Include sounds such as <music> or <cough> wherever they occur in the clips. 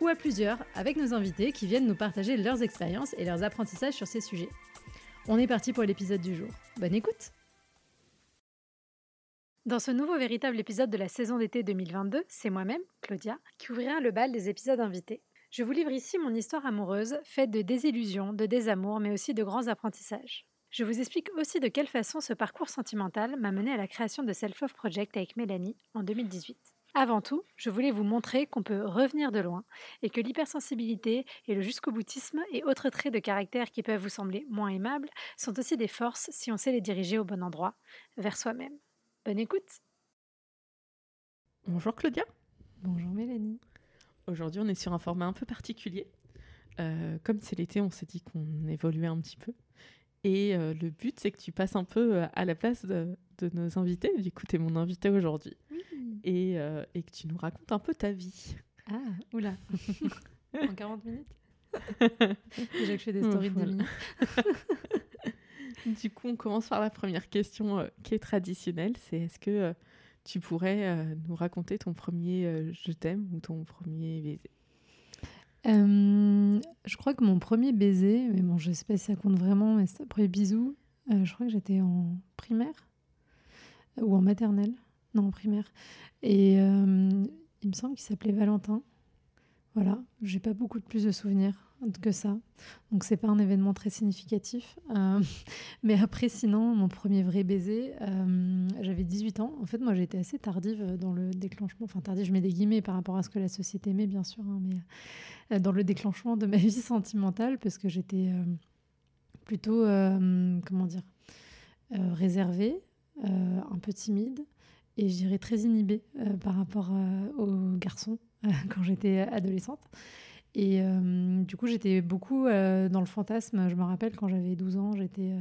ou à plusieurs avec nos invités qui viennent nous partager leurs expériences et leurs apprentissages sur ces sujets. On est parti pour l'épisode du jour. Bonne écoute Dans ce nouveau véritable épisode de la saison d'été 2022, c'est moi-même, Claudia, qui ouvrira le bal des épisodes invités. Je vous livre ici mon histoire amoureuse, faite de désillusions, de désamours, mais aussi de grands apprentissages. Je vous explique aussi de quelle façon ce parcours sentimental m'a mené à la création de Self Love Project avec Mélanie en 2018. Avant tout, je voulais vous montrer qu'on peut revenir de loin et que l'hypersensibilité et le jusqu'au boutisme et autres traits de caractère qui peuvent vous sembler moins aimables sont aussi des forces si on sait les diriger au bon endroit, vers soi-même. Bonne écoute Bonjour Claudia. Bonjour Mélanie. Aujourd'hui on est sur un format un peu particulier. Euh, comme c'est l'été, on s'est dit qu'on évoluait un petit peu. Et euh, le but, c'est que tu passes un peu euh, à la place de, de nos invités. Du coup, tu es mon invité aujourd'hui. <laughs> Et, euh, et, que tu nous racontes un peu ta vie. Ah, oula. <laughs> en 40 minutes <laughs> Déjà que je fais des stories de 10 minutes. du coup, on commence par la première question euh, qui est traditionnelle. C'est est-ce que euh, tu pourrais euh, nous raconter ton premier euh, je t'aime ou ton premier baiser? Je crois que mon premier baiser, mais bon, je sais pas si ça compte vraiment, mais c'est le premier bisou, je crois que j'étais en primaire ou en maternelle. Non, en primaire. Et euh, il me semble qu'il s'appelait Valentin. Voilà, j'ai pas beaucoup de plus de souvenirs que ça. Donc c'est pas un événement très significatif. Euh, <laughs> mais après, sinon, mon premier vrai baiser, euh, j'avais 18 ans. En fait, moi, été assez tardive dans le déclenchement. Enfin, tardive, je mets des guillemets par rapport à ce que la société met, bien sûr, hein, mais dans le déclenchement de ma <laughs> vie sentimentale, parce que j'étais plutôt, comment dire, réservée, un peu timide et je dirais très inhibée euh, par rapport euh, aux garçons euh, <laughs> quand j'étais adolescente. Et du coup, j'étais beaucoup dans le fantasme. Je me rappelle quand j'avais 12 ans, j'étais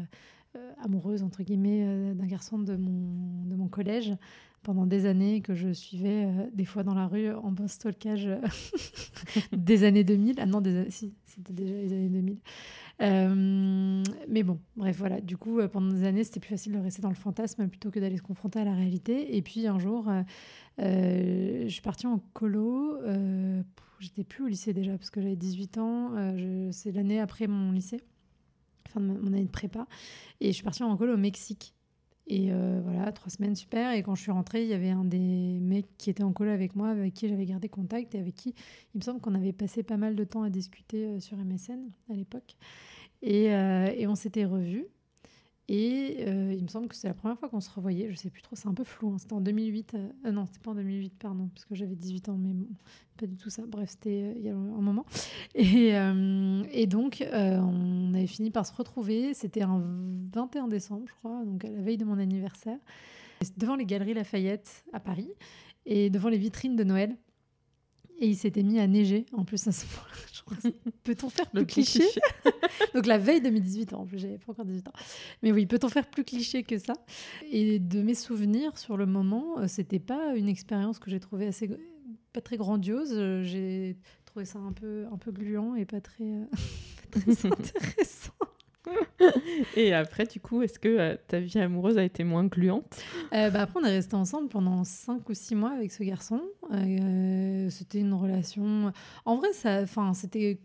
amoureuse, entre guillemets, d'un garçon de mon, de mon collège pendant des années que je suivais des fois dans la rue en bon stalkage <laughs> des années 2000. Ah non, des, si, c'était déjà les années 2000. Euh, mais bon, bref, voilà. Du coup, euh, pendant des années, c'était plus facile de rester dans le fantasme plutôt que d'aller se confronter à la réalité. Et puis un jour, euh, je suis partie en colo. J'étais plus au lycée déjà parce que j'avais 18 ans. C'est l'année après mon lycée, fin de mon année de prépa. Et je suis partie en colo au Mexique. Et euh, voilà, trois semaines, super. Et quand je suis rentrée, il y avait un des mecs qui était en colo avec moi, avec qui j'avais gardé contact et avec qui il me semble qu'on avait passé pas mal de temps à discuter euh, sur MSN à l'époque. Et, euh, et, on s'était revus. Et euh, il me semble que c'est la première fois qu'on se revoyait. Je sais plus trop, c'est un peu flou. Hein. C'était en 2008. Euh, non, c'était pas en 2008, pardon, parce que j'avais 18 ans, mais pas du tout ça. Bref, c'était euh, il y a un moment. Et, euh, donc, euh, on avait fini par se retrouver. C'était un 21 décembre, je crois, donc à la veille de mon anniversaire, devant les Galeries Lafayette à Paris et devant les vitrines de Noël. Et il s'était mis à neiger en plus à ce moment-là. <laughs> Peut-on faire plus cliché, cliché. <laughs> Donc la veille de mes 18 ans, en plus j'avais pas encore 18 ans. Mais oui, peut-on faire plus cliché que ça? Et de mes souvenirs sur le moment, c'était pas une expérience que j'ai trouvée assez pas très grandiose. J'ai trouvé ça un peu un peu gluant et pas très, euh, <laughs> pas très intéressant. <laughs> Et après, du coup, est-ce que euh, ta vie amoureuse a été moins gluante? Euh, bah Après, on est resté ensemble pendant 5 ou 6 mois avec ce garçon. Euh, c'était une relation... En vrai, ça, c'était...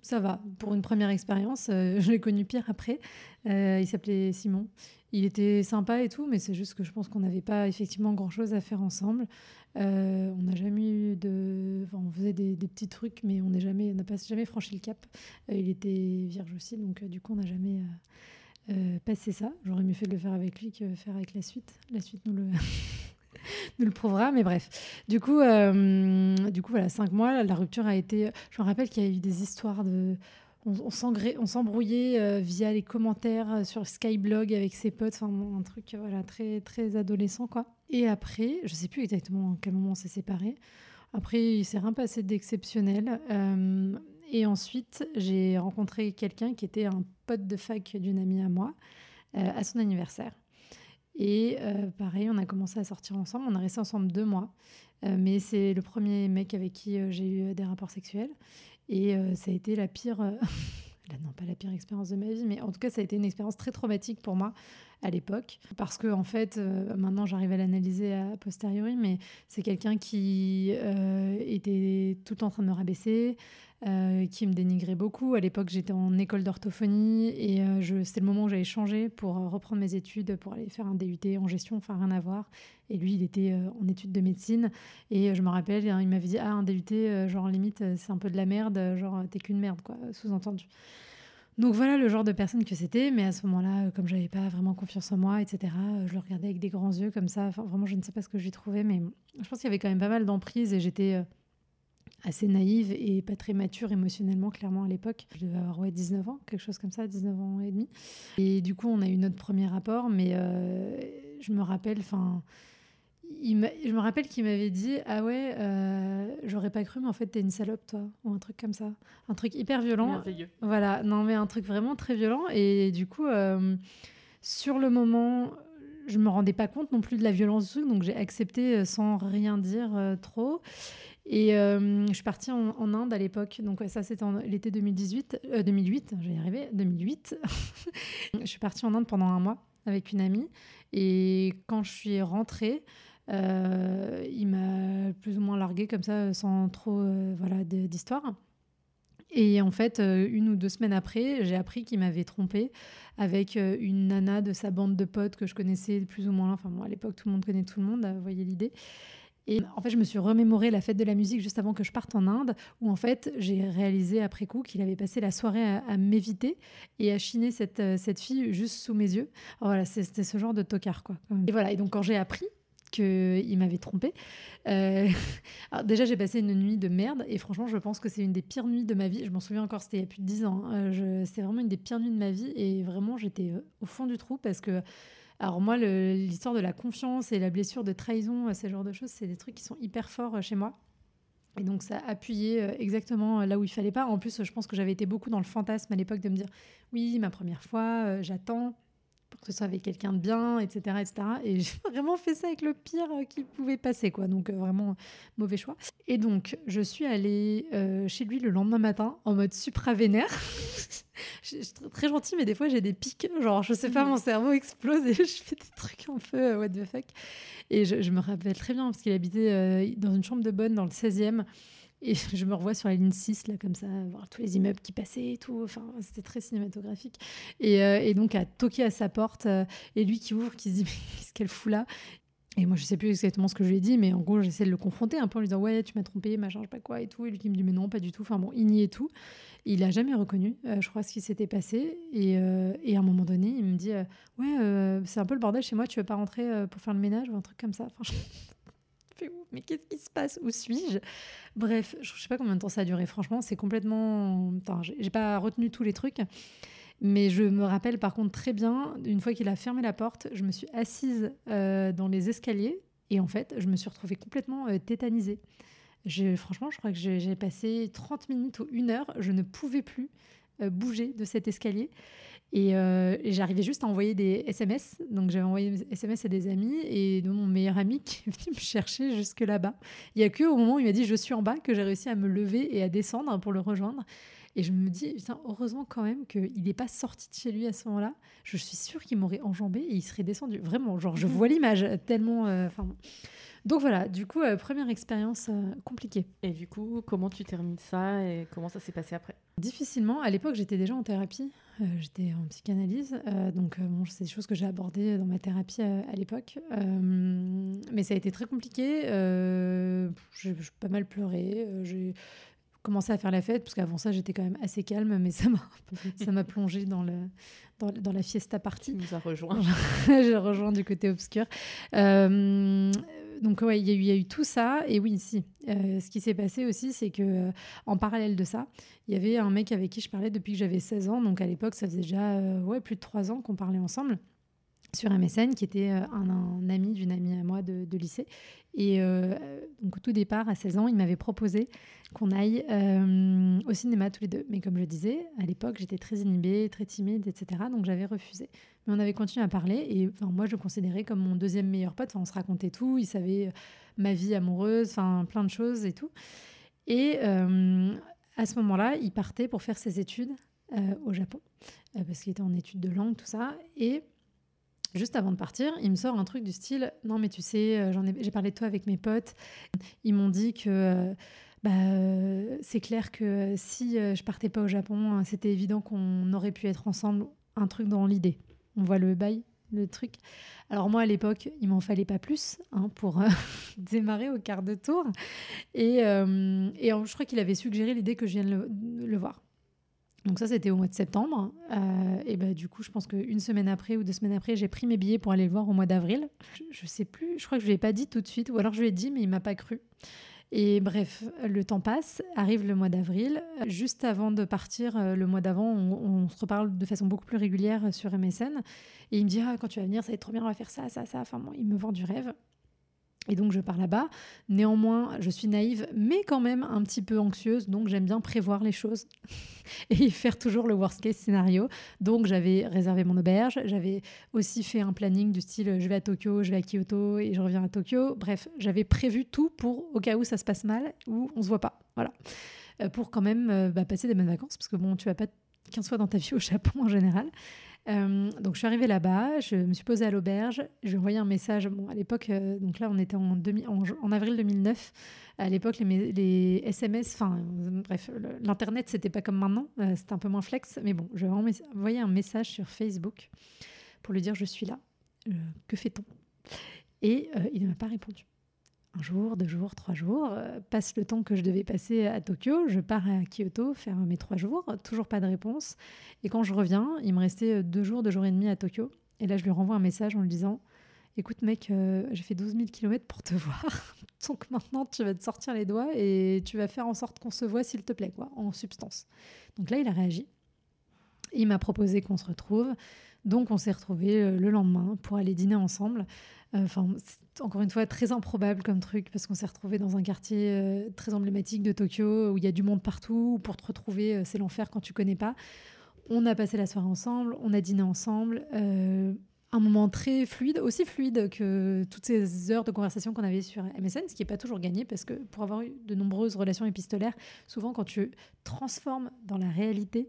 Ça va, pour une première expérience, <laughs> je l'ai connu pire après. il s'appelait Simon. Il était sympa et tout, mais c'est juste que je pense qu'on n'avait pas effectivement grand-chose à faire ensemble. Euh, on n'a jamais eu de... On faisait des, petits trucs, mais on n'a pas jamais franchi le cap. Euh, il était vierge aussi, donc euh, du coup, on n'a jamais passé ça. J'aurais mieux fait de le faire avec lui que faire avec la suite. La suite nous le... <laughs> nous le prouvera, mais bref. Du coup, du coup, voilà, cinq mois, la rupture a été... Je me rappelle qu'il y a eu des histoires de on, s'embrouillait euh, via les commentaires euh, sur Skyblog avec ses potes, enfin un truc voilà très très adolescent quoi. Et après, je sais plus exactement à quel moment on s'est séparés. Après, il s'est rien passé d'exceptionnel. Euh, et ensuite, j'ai rencontré quelqu'un qui était un pote de fac d'une amie à moi à son anniversaire. Et pareil, on a commencé à sortir ensemble. On a resté ensemble deux mois. mais c'est le premier mec avec qui j'ai eu des rapports sexuels. Et ça a été la pire. <laughs> non, pas la pire expérience de ma vie, mais en tout cas, ça a été une expérience très traumatique pour moi à l'époque. Parce que, en fait, euh, maintenant j'arrive à l'analyser a posteriori, mais c'est quelqu'un qui euh, était tout en train de me rabaisser, euh, qui me dénigrait beaucoup. À l'époque, j'étais en école d'orthophonie et c'était le moment où j'avais changé pour reprendre mes études, pour aller faire un DUT en gestion, enfin rien à voir. Et lui, il était en études de médecine. Et je me rappelle, hein, il m'avait dit Ah, un DUT, genre limite, c'est un peu de la merde, genre t'es qu'une merde, quoi, sous-entendu. Donc voilà le genre de personne que c'était, mais à ce moment-là, euh, comme j'avais pas vraiment confiance en moi, etc., euh, je le regardais avec des grands yeux comme ça. Enfin, vraiment, je ne sais pas ce que j'y trouvais, mais je pense qu'il y avait quand même pas mal d'emprise et j'étais euh, assez naïve et pas très mature émotionnellement, clairement, à l'époque. Je devais avoir ouais, 19 ans, quelque chose comme ça, 19 ans et demi. Et du coup, on a eu notre premier rapport, mais je me rappelle, enfin je me rappelle qu'il m'avait dit Ah ouais, euh, j'aurais pas cru, mais en fait, t'es une salope, toi. Ou un truc comme ça. Un truc hyper violent. Voilà, non, mais un truc vraiment très violent. Et du coup, euh, sur le moment, je me rendais pas compte non plus de la violence du truc, donc j'ai accepté euh, sans rien dire trop. Et je suis partie en, Inde à l'époque, donc ça c'était l'été 2018, 2008, j'ai arrivé, 2008. je suis partie en Inde pendant un mois avec une amie, et quand je suis rentrée, euh, il m'a plus ou moins largué comme ça, sans trop euh, voilà, d'histoire. Et en fait, euh, une ou deux semaines après, j'ai appris qu'il m'avait trompé avec une nana de sa bande de potes que je connaissais plus ou moins. Enfin, moi, à l'époque, tout le monde connaît tout le monde, vous voyez l'idée. Et en fait, je me suis remémoré la fête de la musique juste avant que je parte en Inde, où en fait, j'ai réalisé après coup qu'il avait passé la soirée à, m'éviter et à chiner cette, cette fille juste sous mes yeux. voilà, c'était ce genre de tocard, quoi. Et voilà, et donc quand j'ai appris, qu'il m'avait trompé. Euh, <laughs> déjà, j'ai passé une nuit de merde et franchement, je pense que c'est une des pires nuits de ma vie. Je m'en souviens encore, c'était il y a plus de 10 ans. Hein. Euh, c'était vraiment une des pires nuits de ma vie et vraiment, j'étais au fond du trou parce que. Alors moi, l'histoire de la confiance et la blessure de trahison, ce genre de choses, c'est des trucs qui sont hyper forts euh, chez moi. Et donc ça a appuyé exactement là où il fallait pas. En plus, je pense que j'avais été beaucoup dans le fantasme à l'époque de me dire, oui, ma première fois, j'attends, pour que ce soit avec quelqu'un de bien, etc., etc. Et j'ai <laughs> vraiment fait ça avec le pire euh, qui pouvait passer, quoi. Donc euh, vraiment mauvais choix. Et donc je suis allée euh, chez lui le lendemain matin en mode supra vénère. <laughs> je suis très gentille, mais des fois j'ai des pics. Genre je sais pas, mon cerveau explose et <laughs> je fais des trucs un peu what the fuck. Et je, je me rappelle très bien parce qu'il habitait dans une chambre de bonne dans le 16e. Et <laughs> je me revois sur la ligne 6, là, comme ça, voir tous les immeubles qui passaient et tout. Enfin, c'était très cinématographique. Et, euh, et, donc, à toquer à sa porte, euh, et lui qui ouvre, qui se dit <laughs> Mais qu'est-ce qu'elle fout là? Et moi, je sais plus exactement ce que je lui ai dit, mais en gros, j'essaie de le confronter un peu en lui disant Ouais, tu m'as trompé, machin, je sais pas quoi et tout. Et lui qui me dit Mais non, pas du tout. Enfin bon, il nie et tout. Il a jamais reconnu, euh, je crois, ce qui s'était passé. Et, et, à un moment donné, il me dit Ouais, c'est un peu le bordel chez moi, tu veux pas rentrer pour faire le ménage ou un truc comme ça. Enfin, mais qu'est-ce qui se passe? Où suis-je? Bref, je sais pas combien de temps ça a duré. Franchement, c'est complètement. Enfin, j'ai pas retenu tous les trucs. Mais je me rappelle par contre très bien, une fois qu'il a fermé la porte, je me suis assise euh, dans les escaliers et en fait, je me suis retrouvée complètement euh, tétanisée. franchement, je crois que j'ai passé 30 minutes ou une heure, je ne pouvais plus euh, bouger de cet escalier. Euh, et, j'arrivais juste à envoyer des SMS. Donc j'avais envoyé des SMS à des amis et de mon meilleur ami qui est venu me chercher jusque là-bas. Il n'y a que au moment où il m'a dit je suis en bas que j'ai réussi à me lever et à descendre pour le rejoindre. Et je me dis, heureusement quand même qu'il n'est pas sorti de chez lui à ce moment-là. Je suis sûre qu'il m'aurait enjambé et il serait descendu. Vraiment, genre, je vois l'image tellement. Euh. Donc voilà, du coup, euh, première expérience compliquée. Et du coup, comment tu termines ça et comment ça s'est passé après? Difficilement. À l'époque, j'étais déjà en thérapie. Euh, j'étais en psychanalyse, euh, donc euh, bon, c'est des choses que j'ai abordées dans ma thérapie à, l'époque. mais ça a été très compliqué. j'ai pas mal pleuré. j'ai commencé à faire la fête, parce qu'avant ça, j'étais quand même assez calme, mais ça m'a, ça m'a plongé dans, le, dans, dans, la fiesta partie. Tu nous as rejoint. <laughs> j'ai rejoint du côté obscur donc ouais, il y, a eu tout ça. Et oui, si. Euh, ce qui s'est passé aussi, c'est que euh, en parallèle de ça, il y avait un mec avec qui je parlais depuis que j'avais 16 ans. Donc à l'époque, ça faisait déjà euh, ouais, plus de 3 ans qu'on parlait ensemble. Sur MSN, qui était euh, un, ami d'une amie à moi de, lycée. Et euh, donc au tout départ, à 16 ans, il m'avait proposé qu'on aille euh, au cinéma tous les deux. Mais comme je disais, à l'époque, j'étais très inhibée, très timide, etc. Donc j'avais refusé. Mais on avait continué à parler. Et enfin, moi, je le considérais comme mon deuxième meilleur pote. On se racontait tout. Il savait ma vie amoureuse, enfin plein de choses et tout. Et à ce moment-là, il partait pour faire ses études au Japon. parce qu'il était en études de langue, tout ça. Et Juste avant de partir, il me sort un truc du style Non, mais tu sais, euh, ai, j'ai parlé de toi avec mes potes. Ils m'ont dit que euh, bah, euh, c'est clair que si je partais pas au Japon, c'était évident qu'on aurait pu être ensemble. Un truc dans l'idée. On voit le bail, le truc. Alors, moi, à l'époque, il m'en fallait pas plus hein, pour <laughs> démarrer au quart de tour. Et, et je crois qu'il avait suggéré l'idée que je vienne le, le voir. Donc ça, c'était au mois de septembre. Euh, et bah, du coup, je pense qu'une semaine après ou deux semaines après, j'ai pris mes billets pour aller le voir au mois d'avril. Je, ne sais plus, je crois que je lui ai pas dit tout de suite, ou alors je lui ai dit, mais il m'a pas cru. Et bref, le temps passe, arrive le mois d'avril. Juste avant de partir, euh, le mois d'avant, on, se reparle de façon beaucoup plus régulière sur MSN. Et il me dit, ah, quand tu vas venir, ça va être trop bien, on va faire ça, ça, ça. Enfin, il me vend du rêve. Et donc je pars là-bas. Néanmoins, je suis naïve, mais quand même un petit peu anxieuse, donc j'aime bien prévoir les choses <laughs> et faire toujours le worst case scénario. Donc j'avais réservé mon auberge, j'avais aussi fait un planning du style je vais à Tokyo, je vais à Kyoto et je reviens à Tokyo. Bref, j'avais prévu tout pour au cas où ça se passe mal ou on se voit pas. Voilà. Euh, pour quand même euh, bah, passer des bonnes vacances, parce que bon, tu vas pas 15 fois dans ta vie au Japon en général. Euh, donc je suis arrivée là-bas, je me suis posée à l'auberge, je envoyé un message. Bon, à l'époque, euh, donc là on était en, avril 2009. À l'époque, les, SMS, enfin bref, l'internet c'était pas comme maintenant, euh, c'était un peu moins flex. Mais bon, je envoyé un message sur Facebook pour lui dire je suis là, que fait-on? Et il ne m'a pas répondu un jour, deux jours, trois jours, euh, passe le temps que je devais passer à Tokyo, je pars à Kyoto faire mes trois jours, toujours pas de réponse. Et quand je reviens, il me restait deux jours, deux jours et demi à Tokyo. Et là, je lui renvoie un message en lui disant Écoute, mec, euh, j'ai fait 12 000 km pour te <laughs> voir. Donc maintenant, tu vas te sortir les doigts et tu vas faire en sorte qu'on se voit, s'il te plaît, quoi, en substance. Donc là, il a réagi. Il m'a proposé qu'on se retrouve. Donc on s'est retrouvés euh, le lendemain pour aller dîner ensemble. Enfin, encore une fois, très improbable comme truc, parce qu'on s'est retrouvé dans un quartier euh, très emblématique de Tokyo, où il y a du monde partout, pour te retrouver, euh, c'est l'enfer quand tu connais pas. On a passé la soirée ensemble, on a dîné ensemble. Euh, un moment très fluide, aussi fluide que toutes ces heures de conversation qu'on avait sur MSN, ce qui n'est pas toujours gagné, parce que pour avoir eu de nombreuses relations épistolaires, souvent quand tu transformes dans la réalité,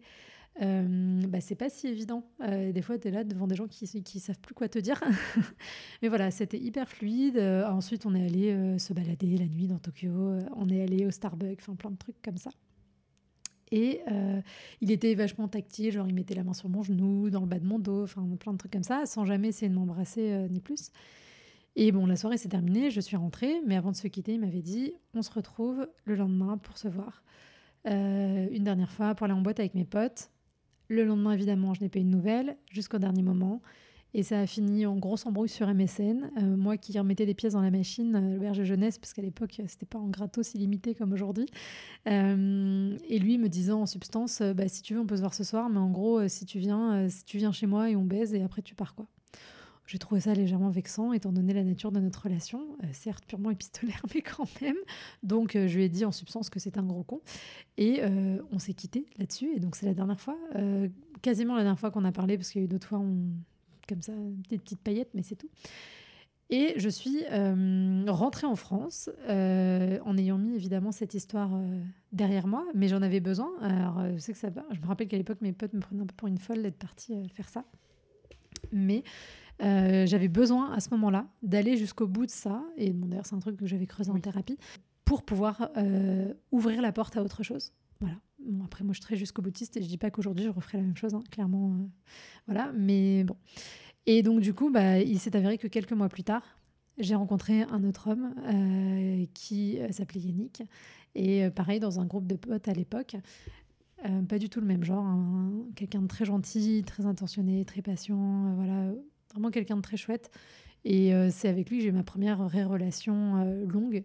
euh, bah, c'est pas si évident. Euh, des fois, tu es là devant des gens qui, qui savent plus quoi te dire. <laughs> Mais voilà, c'était hyper fluide. Euh, ensuite, on est allé se balader la nuit dans Tokyo. on est allé au Starbucks, enfin plein de trucs comme ça. Et il était vachement tactile, genre il mettait la main sur mon genou, dans le bas de mon dos, enfin plein de trucs comme ça, sans jamais essayer de m'embrasser ni plus. Et bon, la soirée s'est terminée, je suis rentrée, mais avant de se quitter, il m'avait dit on se retrouve le lendemain pour se voir. une dernière fois pour aller en boîte avec mes potes. Le lendemain, évidemment, je n'ai pas eu de nouvelles jusqu'au dernier moment. Et ça a fini en grosse embrouille sur MSN. Euh, moi qui remettais des pièces dans la machine, euh, le berger jeunesse, parce qu'à l'époque, c'était pas en gratos illimité comme aujourd'hui. Euh, et lui me disant en substance, bah, si tu veux, on peut se voir ce soir, mais en gros, si tu viens, si tu viens chez moi et on baise, et après tu pars quoi. J'ai trouvé ça légèrement vexant, étant donné la nature de notre relation, euh, certes purement épistolaire, <laughs> mais quand même. Donc, euh, je lui ai dit en substance que c'était un gros con. Et euh, on s'est quitté là-dessus. Et donc, c'est la dernière fois, quasiment la dernière fois qu'on a parlé, parce qu'il y a eu d'autres fois, comme ça, des petites paillettes, mais c'est tout. Et je suis rentrée en France en ayant mis évidemment cette histoire derrière moi, mais j'en avais besoin. Alors, je sais que ça Je me rappelle qu'à l'époque, mes potes me prenaient un peu pour une folle d'être partie faire ça. Mais euh, j'avais besoin à ce moment-là d'aller jusqu'au bout de ça, et bon, d'ailleurs c'est un truc que j'avais creusé en thérapie, pour pouvoir euh, ouvrir la porte à autre chose. Voilà. Bon, après, moi je suis très jusqu'au boutiste et je dis pas qu'aujourd'hui je referai la même chose, hein, clairement. Euh, voilà, mais bon. Et donc du coup, bah, il s'est avéré que quelques mois plus tard, j'ai rencontré un autre homme qui s'appelait Yannick, et pareil dans un groupe de potes à l'époque. pas du tout le même genre, hein. quelqu'un de très gentil, très intentionné, très patient, voilà, Vraiment quelqu'un de très chouette. Et euh, c'est avec lui que j'ai eu ma première vraie relation euh, longue.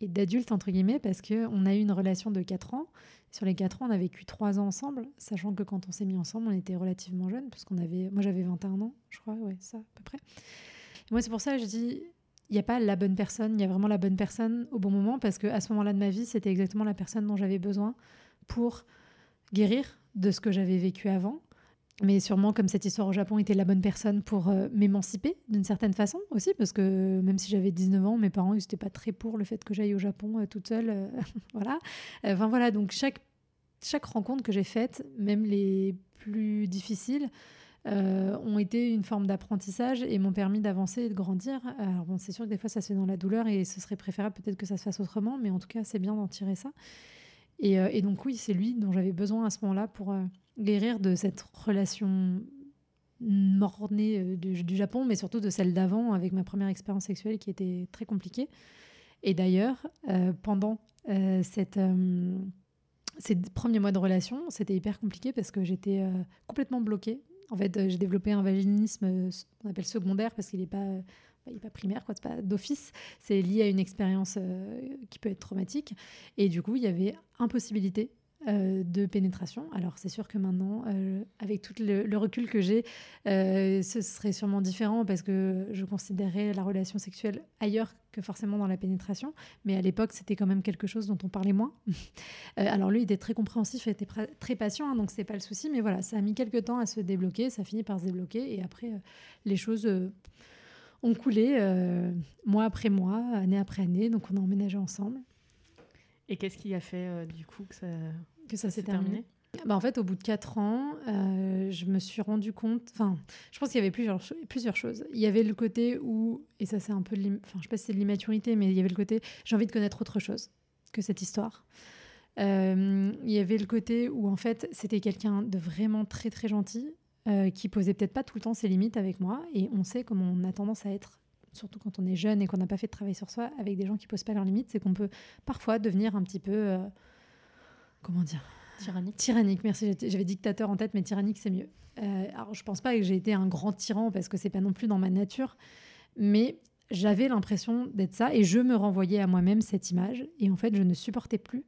et d'adulte, entre guillemets, parce qu'on a eu une relation de 4 ans. Sur les 4 ans, on a vécu 3 ans ensemble, sachant que quand on s'est mis ensemble, on était relativement jeunes, parce qu'on avait, moi j'avais 21 ans, je crois, ouais, ça, à peu près. moi, c'est pour ça que je dis, il n'y a pas la bonne personne, il y a vraiment la bonne personne au bon moment, parce qu'à ce moment-là de ma vie, c'était exactement la personne dont j'avais besoin pour guérir de ce que j'avais vécu avant mais sûrement comme cette histoire au Japon était la bonne personne pour euh, m'émanciper d'une certaine façon aussi, parce que même si j'avais 19 ans, mes parents n'étaient pas très pour le fait que j'aille au Japon euh, toute seule. Euh, <laughs> voilà. Enfin voilà, donc chaque, chaque rencontre que j'ai faite, même les plus difficiles, ont été une forme d'apprentissage et m'ont permis d'avancer et de grandir. Alors c'est sûr que des fois ça se fait dans la douleur et ce serait préférable peut-être que ça se fasse autrement, mais en tout cas c'est bien d'en tirer ça. Et, donc oui, c'est lui dont j'avais besoin à ce moment-là pour guérir de cette relation mornée euh, du, du, Japon, mais surtout de celle d'avant avec ma première expérience sexuelle qui était très compliquée. Et d'ailleurs, euh, pendant euh, cette, ces premiers mois de relation, c'était hyper compliqué parce que j'étais complètement bloquée. En fait, j'ai développé un vaginisme, qu'on appelle secondaire, parce qu'il n'est pas, bah, il pas primaire, quoi, c'est pas d'office. C'est lié à une expérience qui peut être traumatique. Et du coup, il y avait impossibilité euh, de pénétration. Alors c'est sûr que maintenant, euh, avec tout le, recul que j'ai, euh, ce serait sûrement différent parce que je considérais la relation sexuelle ailleurs que forcément dans la pénétration. Mais à l'époque, c'était quand même quelque chose dont on parlait moins. <laughs> alors lui, il était très compréhensif, il était très patient, hein, donc c'est pas le souci. Mais voilà, ça a mis quelques temps à se débloquer, ça finit par se débloquer et après, les choses ont coulé mois après mois, année après année. Donc on a emménagé ensemble. Et qu'est-ce qui a fait euh, du coup que ça, que ça s'est terminé, bah, En fait, au bout de quatre ans, euh, je me suis rendu compte. Enfin, je pense qu'il y avait plusieurs, plusieurs choses. Il y avait le côté où, et ça c'est un peu, enfin, je sais pas si c'est de l'immaturité, mais il y avait le côté j'ai envie de connaître autre chose que cette histoire. Euh, il y avait le côté où en fait c'était quelqu'un de vraiment très très gentil qui posait peut-être pas tout le temps ses limites avec moi et on sait comment on a tendance à être surtout quand on est jeune et qu'on n'a pas fait de travail sur soi, avec des gens qui posent pas leurs limites, c'est qu'on peut parfois devenir un petit peu, euh, comment dire, tyrannique. Tyrannique, merci. J'avais dictateur en tête, mais tyrannique c'est mieux. Euh, alors je pense pas que j'ai été un grand tyran parce que c'est pas non plus dans ma nature, mais j'avais l'impression d'être ça et je me renvoyais à moi-même cette image et en fait je ne supportais plus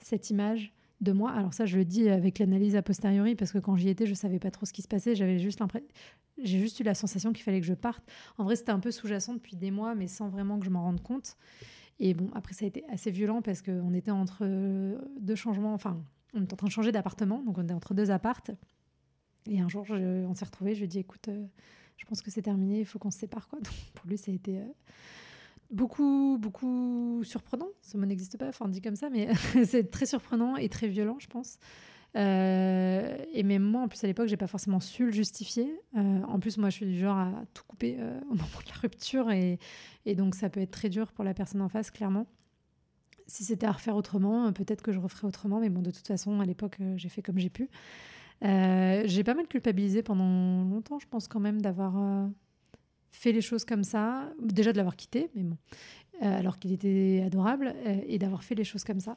cette image de moi. Alors ça, je le dis avec l'analyse a posteriori parce que quand j'y étais, je savais pas trop ce qui se passait. J'avais juste l'impression, j'ai juste eu la sensation qu'il fallait que je parte. En vrai, c'était un peu sous-jacent depuis des mois, mais sans vraiment que je m'en rende compte. Et bon, après, ça a été assez violent parce qu'on était entre deux changements. Enfin, on était en train de changer d'appartement, donc on était entre deux appartes. Et un jour, on s'est retrouvés. Je lui ai dit, écoute, euh, je pense que c'est terminé, il faut qu'on se sépare. Quoi. <laughs> Donc, pour lui, ça a été euh, beaucoup, beaucoup surprenant. Ce mot n'existe pas, enfin, dit comme ça, mais <laughs> c'est très surprenant et très violent, je pense. Euh, et même moi, en plus, à l'époque, j'ai pas forcément su le justifier. Euh, en plus, moi, je suis du genre à tout couper euh, <laughs> au moment de la rupture. Et, et, donc, ça peut être très dur pour la personne en face, clairement. Si c'était à refaire autrement, peut-être que je referais autrement. Mais bon, de toute façon, à l'époque, j'ai fait comme j'ai pu. j'ai pas mal culpabilisé pendant longtemps, je pense, quand même, d'avoir fait les choses comme ça. Déjà de l'avoir quitté, mais bon. alors qu'il était adorable. et d'avoir fait les choses comme ça.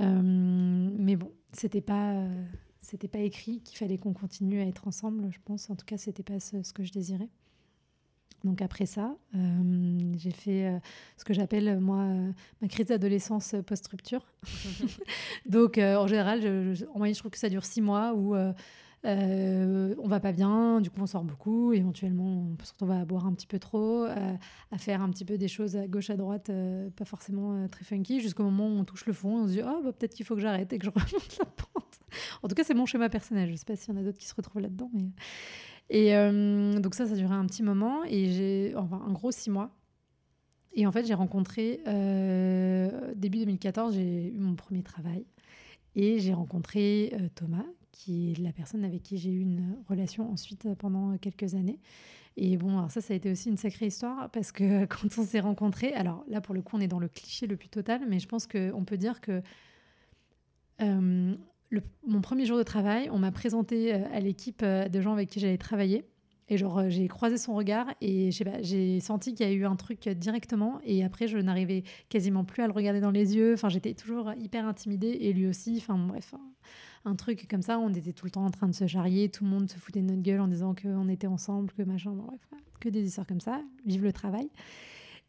Euh, mais bon, c'était pas, c'était pas écrit qu'il fallait qu'on continue à être ensemble, je pense. En tout cas, c'était pas ce, que je désirais. Donc après ça, euh, j'ai fait euh, ce que j'appelle moi ma crise d'adolescence post-rupture. <laughs> Donc en général, en moyenne, je trouve que ça dure six mois où euh, on va pas bien, du coup on sort beaucoup, éventuellement on peut se retrouver à boire un petit peu trop, euh, à faire un petit peu des choses à gauche à droite, euh, pas forcément très funky, jusqu'au moment où on touche le fond, on se dit oh bah, peut-être qu'il faut que j'arrête et que je <laughs> remonte la pente. En tout cas c'est mon schéma personnel, je sais pas s'il y en a d'autres qui se retrouvent là-dedans, mais et donc ça ça a duré un petit moment et j'ai enfin un gros six mois. Et en fait j'ai rencontré début 2014 j'ai eu mon premier travail. Et j'ai rencontré Thomas, qui est la personne avec qui j'ai eu une relation ensuite euh, pendant quelques années. Et bon, alors ça, ça a été aussi une sacrée histoire parce que <laughs> quand on s'est rencontrés, alors là, pour le coup, on est dans le cliché le plus total, mais je pense qu'on peut dire que euh, mon premier jour de travail, on m'a présenté euh, à l'équipe de gens avec qui j'allais travailler. Et genre, j'ai croisé son regard et j'ai senti qu'il y a eu un truc directement. Et après, je n'arrivais quasiment plus à le regarder dans les yeux. Enfin, j'étais toujours hyper intimidée et lui aussi. Enfin, bref, un truc comme ça. On était tout le temps en train de se charrier, tout le monde se foutait de notre gueule en disant qu'on était ensemble, que machin, bref, que des histoires comme ça. Vive le travail.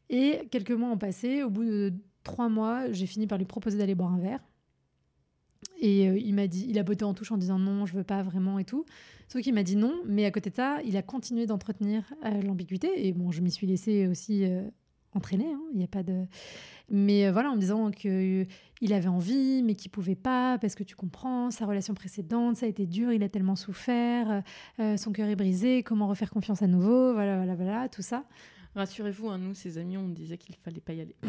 Et quelques mois ont passé. Au bout de trois mois, j'ai fini par lui proposer d'aller boire un verre. Et euh, il m'a dit, il a botté en touche en disant non, je veux pas vraiment et tout. Sauf qu'il m'a dit non, mais à côté de ça, il a continué d'entretenir euh, l'ambiguïté. Et bon, je m'y suis laissée aussi euh, entraîner. hein, Il n'y a pas de. Mais voilà, en me disant que il avait envie, mais qu'il pouvait pas parce que tu comprends sa relation précédente, ça a été dur, il a tellement souffert, son cœur est brisé, comment refaire confiance à nouveau, voilà, voilà, voilà, tout ça. Rassurez-vous, hein, nous, ses amis, on disait qu'il fallait pas y aller. <laughs>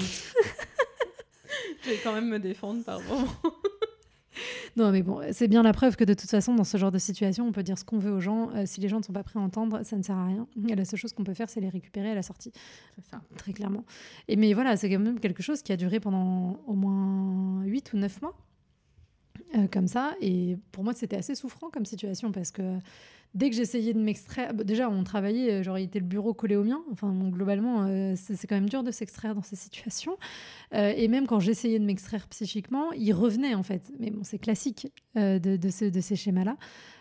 je vais quand même me défendre par moment. Non, mais bon, c'est bien la preuve que de toute façon, dans ce genre de situation, on peut dire ce qu'on veut aux gens. Euh, si les gens ne sont pas prêts à entendre, ça ne sert à rien. Et la seule chose qu'on peut faire, c'est les récupérer à la sortie. Ça. très clairement. Et mais voilà, c'est quand même quelque chose qui a duré pendant au moins 8 ou 9 mois. Euh, comme ça. Et pour moi, c'était assez souffrant comme situation parce que dès que j'essayais de m'extraire, bah, déjà, on travaillait, euh, genre, il était le bureau collé au mien. Enfin, globalement, euh, c'est quand même dur de s'extraire dans ces situations. <laughs> Euh, et même quand j'essayais de m'extraire psychiquement, il revenait en fait. Mais bon, c'est classique euh, de, de, ce- de ces schémas-là.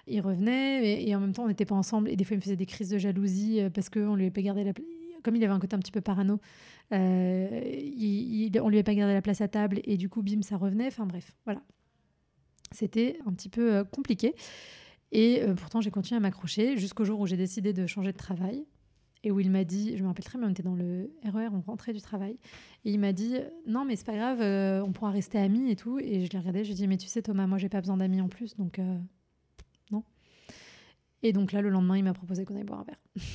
Il revenait et, en même temps, on n'était pas ensemble. Et des fois, il me faisait des crises de jalousie euh, parce qu'on lui avait pas gardé la place. Comme il avait un côté un petit peu parano, euh, il- on lui avait pas gardé la place à table et du coup, bim, ça revenait. Enfin bref, voilà. C'était un petit peu euh, compliqué. Et euh, pourtant, j'ai continué à m'accrocher jusqu'au jour où j'ai décidé de changer de travail. Et où il m'a dit, je me rappelle très bien, on était dans le RER, on rentrait du travail. Et il m'a dit, non, mais c'est pas grave, euh, on pourra rester amis et tout. Et je l'ai regardé, je lui ai dit, mais tu sais, Thomas, moi, j'ai pas besoin d'amis en plus, donc non. Et donc là, le lendemain, il m'a proposé qu'on aille boire un verre. <laughs>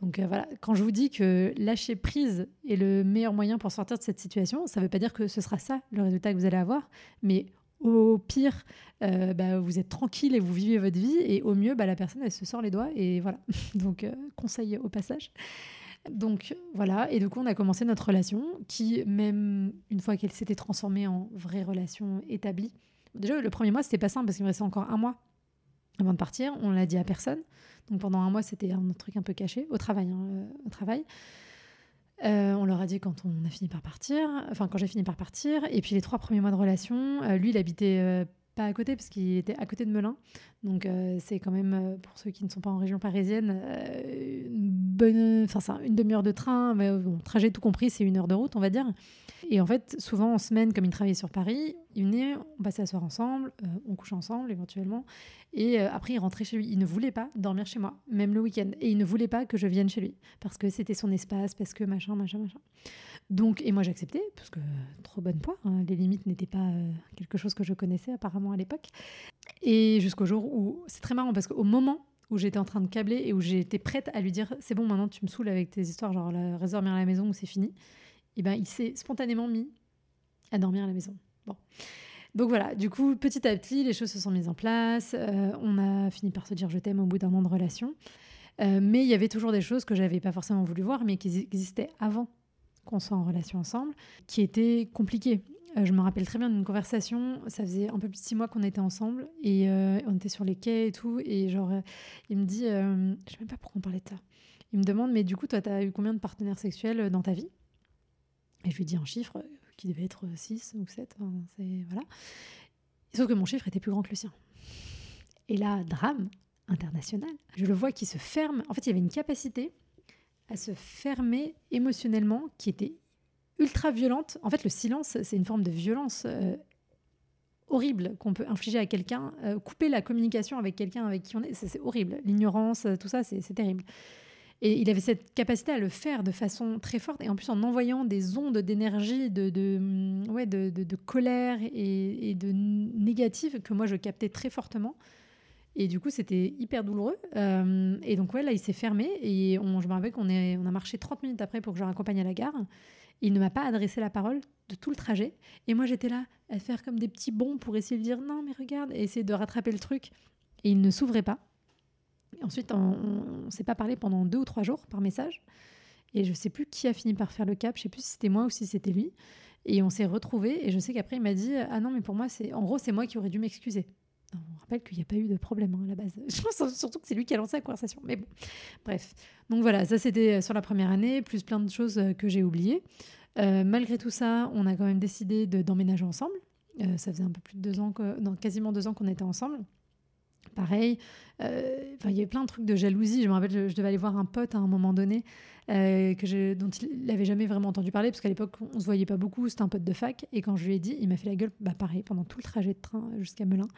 donc voilà, quand je vous dis que lâcher prise est le meilleur moyen pour sortir de cette situation, ça veut pas dire que ce sera ça le résultat que vous allez avoir, mais au pire, euh, bah, vous êtes tranquille et vous vivez votre vie, et au mieux, bah, la personne, elle se sort les doigts, et voilà. <laughs> Donc, euh, conseil au passage. Donc voilà, et du coup on a commencé notre relation qui, même une fois qu'elle s'était transformée en vraie relation établie, déjà le premier mois c'était pas simple parce qu'il me restait encore un mois avant de partir, on l'a dit à personne. Donc pendant un mois c'était un truc un peu caché au travail. hein, euh, au travail. Euh, on leur a dit quand on a fini par partir, enfin quand j'ai fini par partir, et puis les trois premiers mois de relation, euh, lui il habitait euh, pas à côté parce qu'il était à côté de Melun, donc c'est quand même pour ceux qui ne sont pas en région parisienne une bonne, une demi-heure de train, mais bon, trajet tout compris c'est une heure de route on va dire. Et en fait souvent en semaine comme il travaillait sur Paris, il venait, on passait la soirée ensemble, euh, on couchait ensemble éventuellement, et euh, après il rentrait chez lui. Il ne voulait pas dormir chez moi, même le week-end, et il ne voulait pas que je vienne chez lui parce que c'était son espace, parce que machin, machin, machin. Donc, et moi j'acceptais, parce que trop bonne poire, hein, les limites n'étaient pas euh, quelque chose que je connaissais apparemment à l'époque. Et jusqu'au jour où, c'est très marrant parce qu'au moment où j'étais en train de câbler et où j'étais prête à lui dire c'est bon maintenant tu me saoules avec tes histoires genre la, dormir à la maison ou c'est fini, et ben il s'est spontanément mis à dormir à la maison. Bon. Donc voilà, du coup, petit à petit, les choses se sont mises en place. euh, on a fini par se dire je t'aime au bout d'un an de relation. Euh, mais il y avait toujours des choses que j'avais pas forcément voulu voir, mais qui existaient avant qu'on soit en relation ensemble, qui étaient compliquées. Euh, je me rappelle très bien d'une conversation, ça faisait un peu plus de six mois qu'on était ensemble, et on était sur les quais et tout, et genre, il me dit, je sais même pas pourquoi on parlait de ça, il me demande, mais du coup, toi, tu as eu combien de partenaires sexuels dans ta vie? Et je lui dis un chiffre qui devait être 6 ou 7, c'est... Voilà. Sauf que mon chiffre était plus grand que le sien. Et là, drame international. Je le vois qui se ferme. En fait, il y avait une capacité à se fermer émotionnellement qui était ultra violente. En fait, le silence, c'est une forme de violence euh, horrible qu'on peut infliger à quelqu'un. Euh, couper la communication avec quelqu'un avec qui on est, c'est horrible. L'ignorance, euh, tout ça, c'est terrible. Et il avait cette capacité à le faire de façon très forte, et en plus en envoyant des ondes d'énergie, de, de, hum, ouais, de, colère et, de négative que moi je captais très fortement. Et du coup, c'était hyper douloureux. Euh, et donc, ouais, là, il s'est fermé. Et on, je me rappelle qu'on on a marché 30 minutes après pour que je raccompagne à la gare. Il ne m'a pas adressé la parole de tout le trajet. Et moi, j'étais là à faire comme des petits bonds pour essayer de dire non, mais regarde, et essayer de rattraper le truc. Et il ne s'ouvrait pas. Ensuite, on ne s'est pas parlé pendant deux ou trois jours par message. Et je sais plus qui a fini par faire le cap. Je sais plus si c'était moi ou si c'était lui. Et on s'est retrouvés. Et je sais qu'après, il m'a dit Ah non, mais pour moi, c'est en gros, c'est moi qui aurais dû m'excuser. On rappelle qu'il n'y a pas eu de problème hein, à la base. <laughs> Je pense surtout que c'est lui qui a lancé la conversation. Mais bon, bref. Donc voilà, ça c'était sur la première année, plus plein de choses euh, que j'ai oubliées. Euh, malgré tout ça, on a quand même décidé de- d'emménager ensemble. Euh, ça faisait un peu plus de deux ans, que, quasiment deux ans qu'on était ensemble. Pareil, euh, il y avait plein de trucs de jalousie. Je me rappelle, je, devais aller voir un pote à un moment donné euh, que je, dont il n'avait jamais vraiment entendu parler, parce qu'à l'époque, on se voyait pas beaucoup. C'était un pote de fac. Et quand je lui ai dit, il m'a fait la gueule, bah, pareil, pendant tout le trajet de train jusqu'à Melun.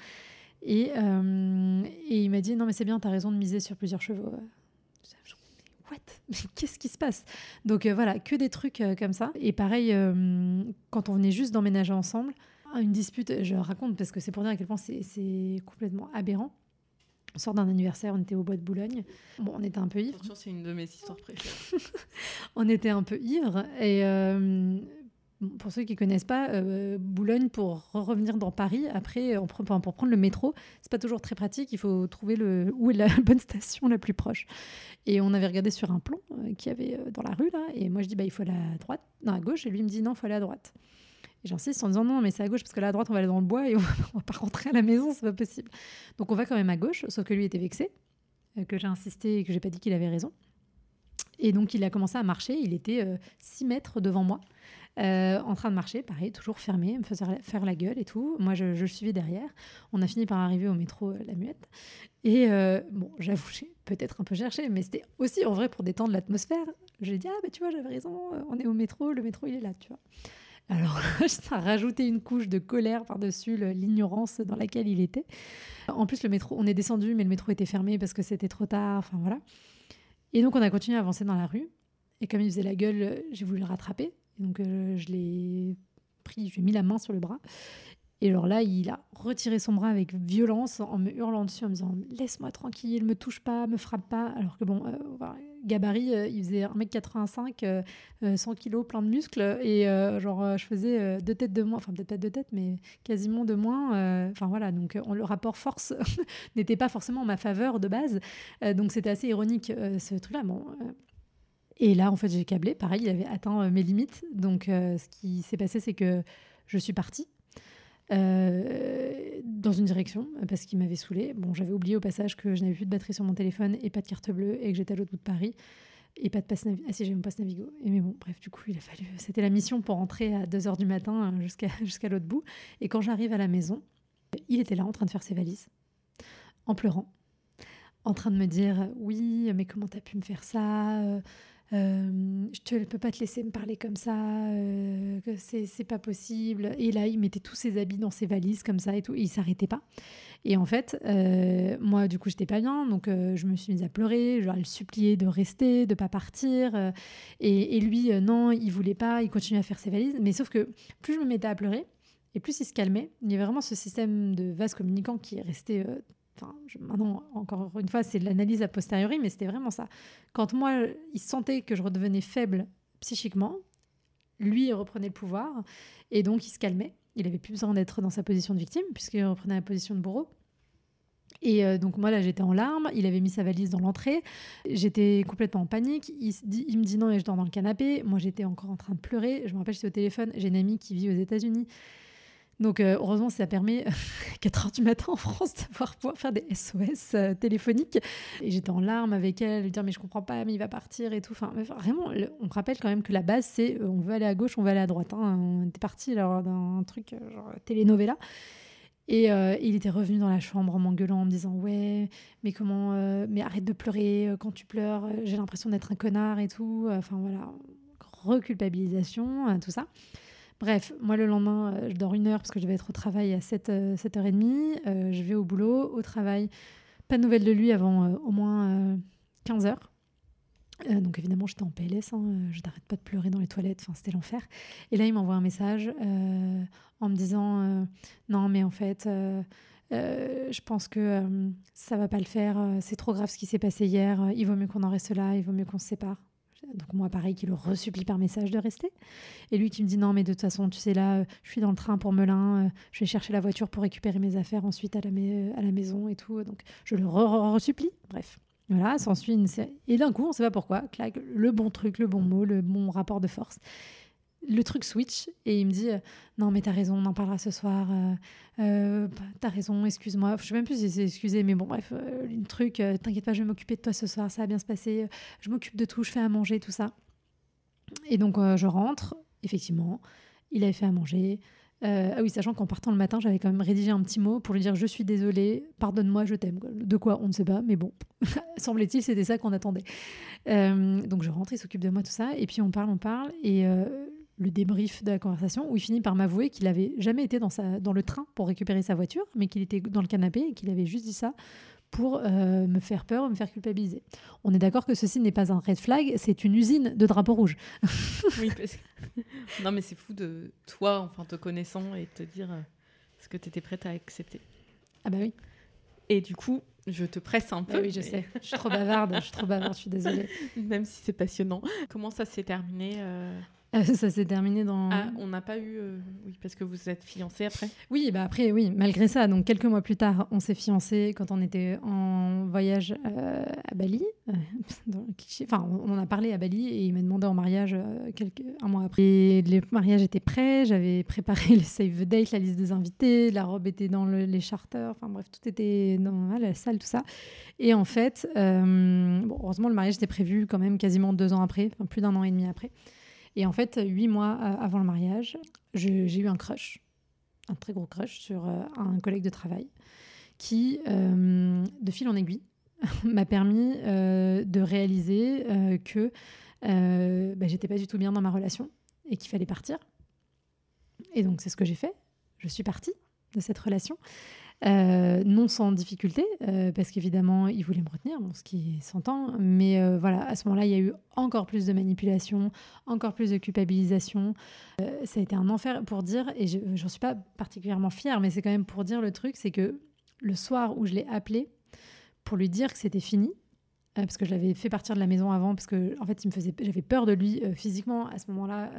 Et, euh, et il m'a dit, non, mais c'est bien, tu as raison de miser sur plusieurs chevaux. What? <laughs> Mais qu'est-ce qui se passe? Donc voilà, que des trucs comme ça. Et pareil, quand on venait juste d'emménager ensemble, une dispute, je raconte parce que c'est pour dire à quel point c'est complètement aberrant. On sort d'un anniversaire, on était au bois de Boulogne. Bon, on était un peu ivre. C'est une de mes histoires préférées. <laughs> on était un peu ivre et euh, pour ceux qui connaissent pas, euh, Boulogne pour revenir dans Paris après, on pour prendre le métro, c'est pas toujours très pratique. Il faut trouver le <laughs> où est la bonne station la plus proche. Et on avait regardé sur un plan euh, qui avait dans la rue là, et moi je dis bah il faut aller à droite, non à gauche, et lui me dit non, il faut aller à droite. Et j'insiste en disant non, mais c'est à gauche parce que là à droite on va aller dans le bois et <laughs> on va pas rentrer à la maison, c'est pas possible. Donc on va quand même à gauche, sauf que lui était vexé, euh, que j'ai insisté et que j'ai pas dit qu'il avait raison. Et donc il a commencé à marcher, il était 6 euh, mètres devant moi, euh, en train de marcher, pareil, toujours fermé, me faisait faire la gueule et tout. Moi je, je le suivais derrière. On a fini par arriver au métro La Muette. Et bon, j'avoue, j'ai peut-être un peu cherché, mais c'était aussi en vrai pour détendre l'atmosphère. J'ai dit, ah bah tu vois, j'avais raison, on est au métro, le métro il est là, tu vois. Alors, ça a rajouté une couche de colère par-dessus l'ignorance dans laquelle il était. En plus, le métro, on est descendu, mais le métro était fermé parce que c'était trop tard. Enfin, voilà. Et donc, on a continué à avancer dans la rue. Et comme il faisait la gueule, j'ai voulu le rattraper. donc, euh, je l'ai pris, je lui ai mis la main sur le bras. Et alors là, il a retiré son bras avec violence en me hurlant dessus, en me disant Laisse-moi tranquille, me touche pas, me frappe pas. Alors que bon, euh, gabarit, euh, il faisait 1m85, 100 kg, plein de muscles. Et euh, genre, je faisais deux têtes de moins, enfin peut-être pas deux têtes, mais quasiment de moins. Enfin voilà, donc le rapport force <laughs> n'était pas forcément en ma faveur de base. donc c'était assez ironique ce truc-là. Et là, en fait, j'ai câblé. Pareil, il avait atteint mes limites. Donc ce qui s'est passé, c'est que je suis partie. Euh, dans une direction parce qu'il m'avait saoulé. Bon, j'avais oublié au passage que je n'avais plus de batterie sur mon téléphone et pas de carte bleue et que j'étais à l'autre bout de Paris et pas de passe Navigo. Ah si, j'ai mon passe Navigo. Et mais bon, bref, du coup, il a fallu. <laughs> C'était la mission pour rentrer à 2h du matin hein, jusqu'à <laughs> jusqu'à l'autre bout. Et quand j'arrive à la maison, il était là en train de faire ses valises, en pleurant, en train de me dire Oui, mais comment t'as pu me faire ça euh, je ne peux pas te laisser me parler comme ça, euh, que c'est pas possible. Et là, il mettait tous ses habits dans ses valises comme ça et tout, et il s'arrêtait pas. Et en fait, euh, moi, du coup, j'étais pas bien, donc je me suis mise à pleurer, je le supplier de rester, de pas partir. Et, et, lui, non, il voulait pas, il continuait à faire ses valises. Mais sauf que plus je me mettais à pleurer, et plus il se calmait. Il y avait vraiment ce système de vase communicant qui est resté Enfin, maintenant, encore une fois, c'est l'analyse a posteriori, mais c'était vraiment ça. Quand moi, il sentait que je redevenais faible psychiquement, lui, il reprenait le pouvoir, et donc il se calmait. Il avait plus besoin d'être dans sa position de victime, puisqu'il reprenait la position de bourreau. Et euh, donc moi là j'étais en larmes, il avait mis sa valise dans l'entrée, j'étais complètement en panique, il, il, me dit non et je dors dans le canapé, moi j'étais encore en train de pleurer, je me rappelle j'étais au téléphone, j'ai une amie qui vit aux États-Unis donc euh, heureusement, ça permet, <laughs> 4 heures du matin en France, de pouvoir faire des SOS euh, téléphoniques. Et j'étais en larmes avec elle, lui dire mais je comprends pas, mais il va partir et tout. Enfin, vraiment, on rappelle quand même que la base, c'est euh, on veut aller à gauche, on veut aller à droite. Hein. On était parti d'un truc genre telenovela. Et il était revenu dans la chambre en m'engueulant, en me disant ouais, mais comment, mais arrête de pleurer quand tu pleures. J'ai l'impression d'être un connard et tout. Enfin voilà, reculpabilisation, tout ça. Bref, moi le lendemain, euh, je dors une heure parce que je devais être au travail à 7, h 7h30. Euh, je vais au boulot, au travail. Pas de nouvelles de lui avant euh, au moins 15 heures. donc évidemment, j'étais en PLS, hein, je n'arrête pas de pleurer dans les toilettes, c'était l'enfer. Et là, il m'envoie un message en me disant Non, mais en fait, je pense que ça va pas le faire, c'est trop grave ce qui s'est passé hier, il vaut mieux qu'on en reste là, il vaut mieux qu'on se sépare. Donc moi, pareil, qui le resupplie par message de rester. Et lui qui me dit non, mais de toute façon, tu sais, là, je suis dans le train pour Melun, euh, je vais chercher la voiture pour récupérer mes affaires ensuite à la, la maison et tout. Donc je le resupplie. Bref. Voilà, s'ensuit une série. Et d'un coup, on ne sait pas pourquoi, claque, le bon truc, le bon mot, le bon rapport de force le truc switch et il me dit euh, non mais t'as raison on en parlera ce soir euh, euh bah, t'as raison excuse-moi je sais même plus si c'est excusé mais bon bref le truc t'inquiète pas je vais m'occuper de toi ce soir ça va bien se passer je m'occupe de tout je fais à manger tout ça et donc je rentre effectivement il avait fait à manger ah oui, sachant qu'en partant le matin, j'avais quand même rédigé un petit mot pour lui dire je suis désolée, pardonne-moi, je t'aime. De quoi on ne sait pas, mais bon, <laughs> semblait-il, c'était ça qu'on attendait. donc je rentre, il s'occupe de moi, tout ça, et puis on parle, on parle, et le débrief de la conversation où il finit par m'avouer qu'il avait jamais été dans, sa, dans le train pour récupérer sa voiture, mais qu'il était dans le canapé et qu'il avait juste dit ça pour euh, me faire peur, me faire culpabiliser. On est d'accord que ceci n'est pas un red flag, c'est une usine de drapeaux rouges. <laughs> oui, parce que... non mais c'est fou de toi, enfin te connaissant et te dire euh, ce que tu étais prête à accepter. Ah bah oui. Et du coup, je te presse un peu. oui, je sais. Je suis trop <laughs> bavarde. je suis trop bavarde. Je suis désolée. Même si c'est passionnant. Comment ça s'est terminé euh, <laughs> ça s'est terminé dans. Ah, on n'a pas eu. Euh, oui, parce que vous êtes fiancés après Oui, bah après, oui, malgré ça. Donc, quelques mois plus tard, on s'est fiancés quand on était en voyage euh, à Bali. Euh, <laughs> dans enfin, on en a parlé à Bali et il m'a demandé en mariage quelques... un mois après. Et les mariages étaient prêts, j'avais <laughs> préparé les save the date, la liste des invités, la robe était dans les charters, enfin bref, tout était dans la salle, tout ça. Et en fait, bon, heureusement, le mariage était prévu quand même quasiment deux ans après, enfin plus d'un an et demi après. Et en fait, huit mois euh, avant le mariage, j'ai eu un crush, un très gros crush sur euh, un collègue de travail qui, euh, de fil en aiguille, <laughs> m'a permis de réaliser que bah, j'étais pas du tout bien dans ma relation et qu'il fallait partir. Et donc, c'est ce que j'ai fait. Je suis partie de cette relation. Euh, non sans difficulté, euh, parce qu'évidemment, il voulait me retenir, ce qui s'entend. Mais euh, voilà, à ce moment-là, il y a eu encore plus de manipulation, encore plus de culpabilisation. ça a été un enfer pour dire, et je n'en suis pas particulièrement fière, mais c'est quand même pour dire le truc, c'est que le soir où je l'ai appelé pour lui dire que c'était fini, parce que je l'avais fait partir de la maison avant, parce que en fait, il me faisait, j'avais peur de lui physiquement à ce moment-là,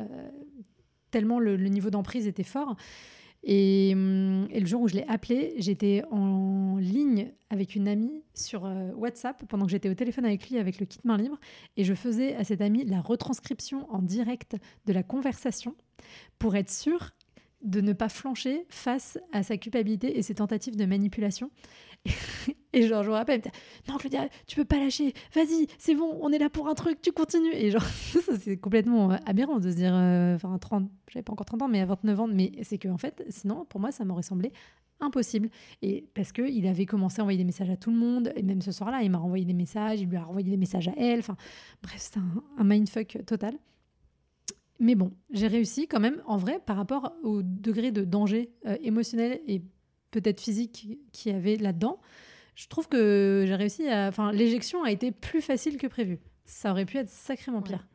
tellement le, le niveau d'emprise était fort. Hum, et, le jour où je l'ai appelé, j'étais en ligne avec une amie sur euh, WhatsApp pendant que j'étais au téléphone avec lui avec le kit main libre. Et je faisais à cette amie la retranscription en direct de la conversation pour être sûre de ne pas flancher face à sa culpabilité et ses tentatives de manipulation. Et genre, je me rappelle, non, Claudia, tu peux pas lâcher, vas-y, c'est bon, on est là pour un truc, tu continues. Et genre, <laughs> c'est complètement euh, aberrant de se dire, euh, enfin, 30, j'avais pas encore 30 ans, mais à 29 ans, mais c'est que, en fait, sinon, pour moi, ça m'aurait semblé impossible. Et parce qu'il avait commencé à envoyer des messages à tout le monde, et même ce soir-là, il m'a renvoyé des messages, il lui a renvoyé des messages à elle, enfin, bref, c'était un, un mindfuck total. Mais bon, j'ai réussi quand même, en vrai, par rapport au degré de danger euh, émotionnel et peut-être physique qu'il y avait là-dedans, je trouve que j'ai réussi à. Enfin, l'éjection a été plus facile que prévu. Ça aurait pu être sacrément pire,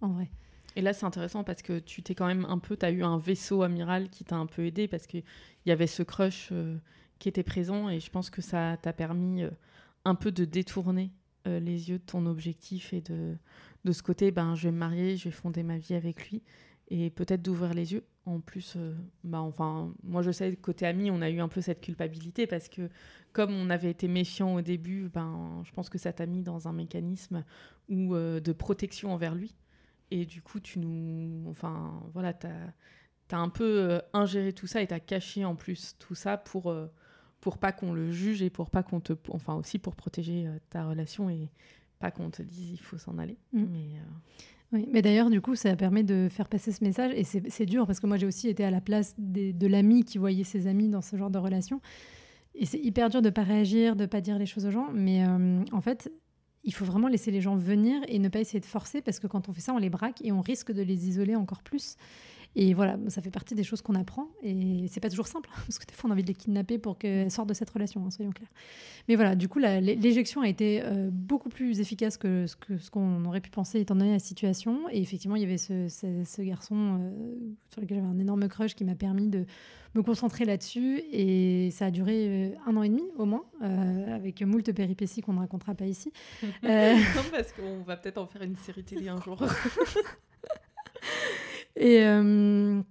en vrai. Et là, c'est intéressant parce que tu t'es quand même un peu. Tu as eu un vaisseau amiral qui t'a un peu aidé parce qu'il y avait ce crush euh, qui était présent et je pense que ça t'a permis euh, un peu de détourner les yeux de ton objectif et de, de ce côté, ben, je vais me marier, je vais fonder ma vie avec lui et peut-être d'ouvrir les yeux. En plus, euh, bah, enfin, moi je sais, côté ami, on a eu un peu cette culpabilité parce que comme on avait été méfiant au début, ben, je pense que ça t'a mis dans un mécanisme où, euh, de protection envers lui. Et du coup, tu nous. Enfin, voilà, tu as, un peu euh, ingéré tout ça et tu as caché en plus tout ça pour, pour pas qu'on le juge et pour pas qu'on te. Enfin, aussi pour protéger ta relation et pas qu'on te dise il faut s'en aller. Mm. Mais, euh, Oui, mais d'ailleurs, du coup, ça permet de faire passer ce message. Et c'est dur parce que moi, j'ai aussi été à la place de l'ami qui voyait ses amis dans ce genre de relation. Et c'est hyper dur de pas réagir, de pas dire les choses aux gens. Mais euh, en fait, il faut vraiment laisser les gens venir et ne pas essayer de forcer parce que quand on fait ça, on les braque et on risque de les isoler encore plus. Et voilà, ça fait partie des choses qu'on apprend. Et c'est pas toujours simple, <laughs> parce que des fois, on a envie de les kidnapper pour qu'elles sortent de cette relation, hein, soyons clairs. Mais voilà, du coup, l'éjection a été euh, beaucoup plus efficace que ce qu'on ce qu'on aurait pu penser étant donné la situation. Et effectivement, il y avait ce, ce, garçon euh, sur lequel j'avais un énorme crush qui m'a permis de me concentrer là-dessus. Et ça a duré euh, un an et demi au moins, avec moult péripéties qu'on ne racontera pas ici. <laughs> non, parce qu'on va peut-être en faire une série télé un <laughs> jour. Euh,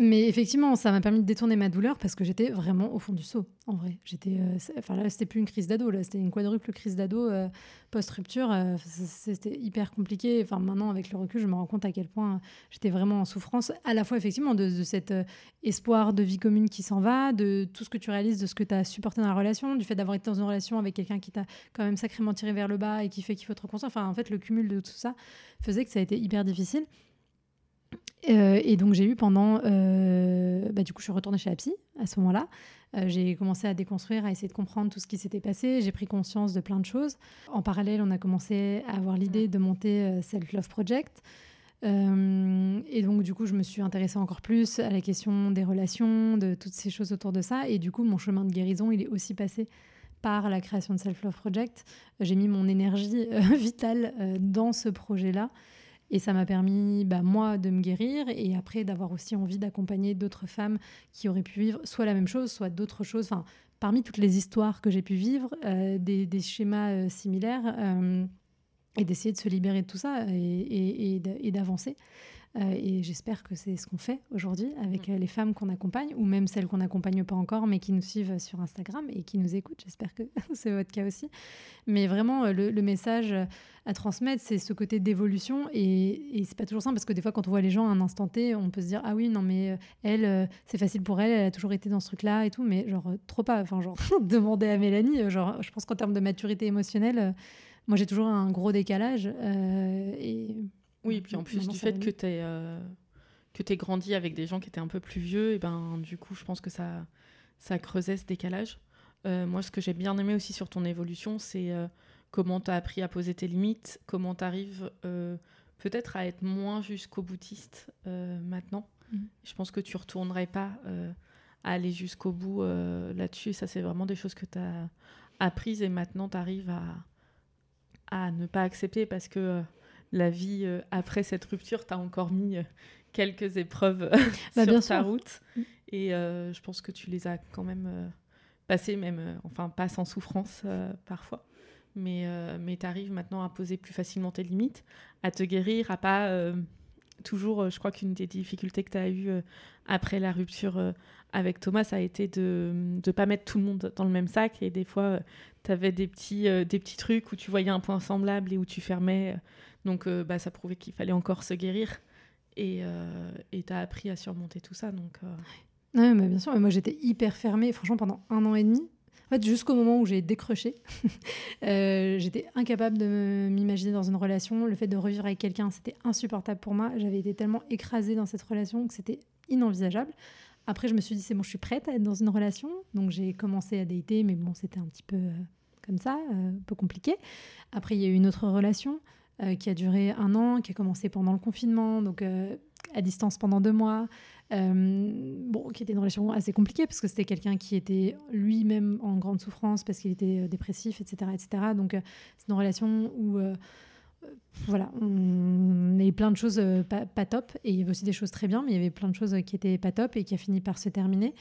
mais effectivement, ça m'a permis de détourner ma douleur parce que j'étais vraiment au fond du seau, en vrai. J'étais, euh, enfin là, c'était plus une crise d'ado, là, c'était une quadruple crise d'ado euh, post-rupture. c'était hyper compliqué. Enfin, maintenant, avec le recul, je me rends compte à quel point j'étais vraiment en souffrance, à la fois effectivement de, de cet espoir de vie commune qui s'en va, de tout ce que tu réalises, de ce que tu as supporté dans la relation, du fait d'avoir été dans une relation avec quelqu'un qui t'a quand même sacrément tiré vers le bas et qui fait qu'il faut te reconstruire. Enfin, en fait, le cumul de tout ça faisait que ça a été hyper difficile. Et donc j'ai eu pendant, bah, du coup je suis retournée chez la psy à ce moment-là. j'ai commencé à déconstruire, à essayer de comprendre tout ce qui s'était passé. J'ai pris conscience de plein de choses. En parallèle, on a commencé à avoir l'idée de monter Self Love Project. Euh, et donc, du coup, je me suis intéressée encore plus à la question des relations, de toutes ces choses autour de ça. Et du coup, mon chemin de guérison, il est aussi passé par la création de Self Love Project. J'ai mis mon énergie euh, <laughs> vitale euh, dans ce projet-là. Et ça m'a permis, bah, moi, de me guérir et après d'avoir aussi envie d'accompagner d'autres femmes qui auraient pu vivre soit la même chose, soit d'autres choses. Enfin, parmi toutes les histoires que j'ai pu vivre, des, des, schémas similaires et d'essayer de se libérer de tout ça et, d'avancer. Euh, et j'espère que c'est ce qu'on fait aujourd'hui avec mm. euh, les femmes qu'on accompagne, ou même celles qu'on n'accompagne pas encore, mais qui nous suivent sur Instagram et qui nous écoutent. J'espère que <laughs> c'est votre cas aussi. Mais vraiment, euh, le, message à transmettre, c'est ce côté d'évolution. Et, et c'est pas toujours simple, parce que des fois, quand on voit les gens à un instant T, on peut se dire Ah oui, non, mais elle, c'est facile pour elle, elle a toujours été dans ce truc-là et tout, mais genre, trop pas. Enfin, genre, <laughs> demander à Mélanie, genre, je pense qu'en termes de maturité émotionnelle, moi, j'ai toujours un gros décalage. Euh, et... Oui, puis en plus du fait que tu euh, que tu grandi avec des gens qui étaient un peu plus vieux, et ben du coup, je pense que ça, ça creusait ce décalage. Euh, moi, ce que j'ai bien aimé aussi sur ton évolution, c'est comment tu as appris à poser tes limites, comment tu arrives peut-être à être moins jusqu'au boutiste maintenant. Mmh. Je pense que tu retournerais pas à aller jusqu'au bout là-dessus. Ça, c'est vraiment des choses que tu as apprises et maintenant tu arrives à, à ne pas accepter parce que euh, la vie euh, après cette rupture t'a encore mis euh, quelques épreuves bah, sur ta route. Mm. Et je pense que tu les as quand même passées, même, enfin, pas sans souffrance parfois. Mais, mais tu arrives maintenant à poser plus facilement tes limites, à te guérir, à pas toujours, je crois qu'une des difficultés que tu as eues après la rupture avec Thomas, ça a été de ne pas mettre tout le monde dans le même sac. Et des fois, tu avais des petits, euh, des petits trucs où tu voyais un point semblable et où tu fermais. Donc, euh, bah, ça prouvait qu'il fallait encore se guérir. Et euh, tu as appris à surmonter tout ça. Donc, mais bien sûr. Mais moi, j'étais hyper fermée, franchement, pendant un an et demi. En fait, jusqu'au moment où j'ai décroché, <laughs> j'étais incapable de m'imaginer dans une relation. Le fait de revivre avec quelqu'un, c'était insupportable pour moi. J'avais été tellement écrasée dans cette relation que c'était inenvisageable. Après, je me suis dit, c'est bon, je suis prête à être dans une relation. Donc, j'ai commencé à dater, mais bon, c'était un petit peu euh, comme ça, euh, un peu compliqué. Après, il y a eu une autre relation euh, qui a duré un an, qui a commencé pendant le confinement, donc à distance pendant deux mois. bon, qui était une relation assez compliquée parce que c'était quelqu'un qui était lui-même en grande souffrance parce qu'il était dépressif, etc., etc. Donc, c'est une relation où voilà, on avait plein de choses euh, pas, top et il y avait aussi des choses très bien, mais il y avait plein de choses qui étaient pas top et qui a fini par se terminer.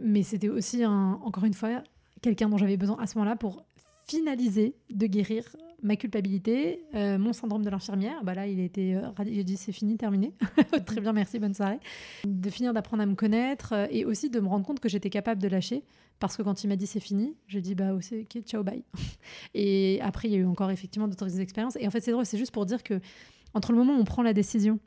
Mais c'était aussi, encore une fois, quelqu'un dont j'avais besoin à ce moment-là pour finaliser de guérir ma culpabilité, euh, mon syndrome de l'infirmière. Bah là, il était, euh, j'ai dit c'est fini, terminé. <laughs> Très bien, merci, bonne soirée. De finir d'apprendre à me connaître et aussi de me rendre compte que j'étais capable de lâcher parce que quand il m'a dit c'est fini, j'ai dit bah ok, ciao, bye. <laughs> Et après, il y a eu encore effectivement d'autres expériences. Et en fait, c'est drôle, c'est juste pour dire que entre le moment où on prend la décision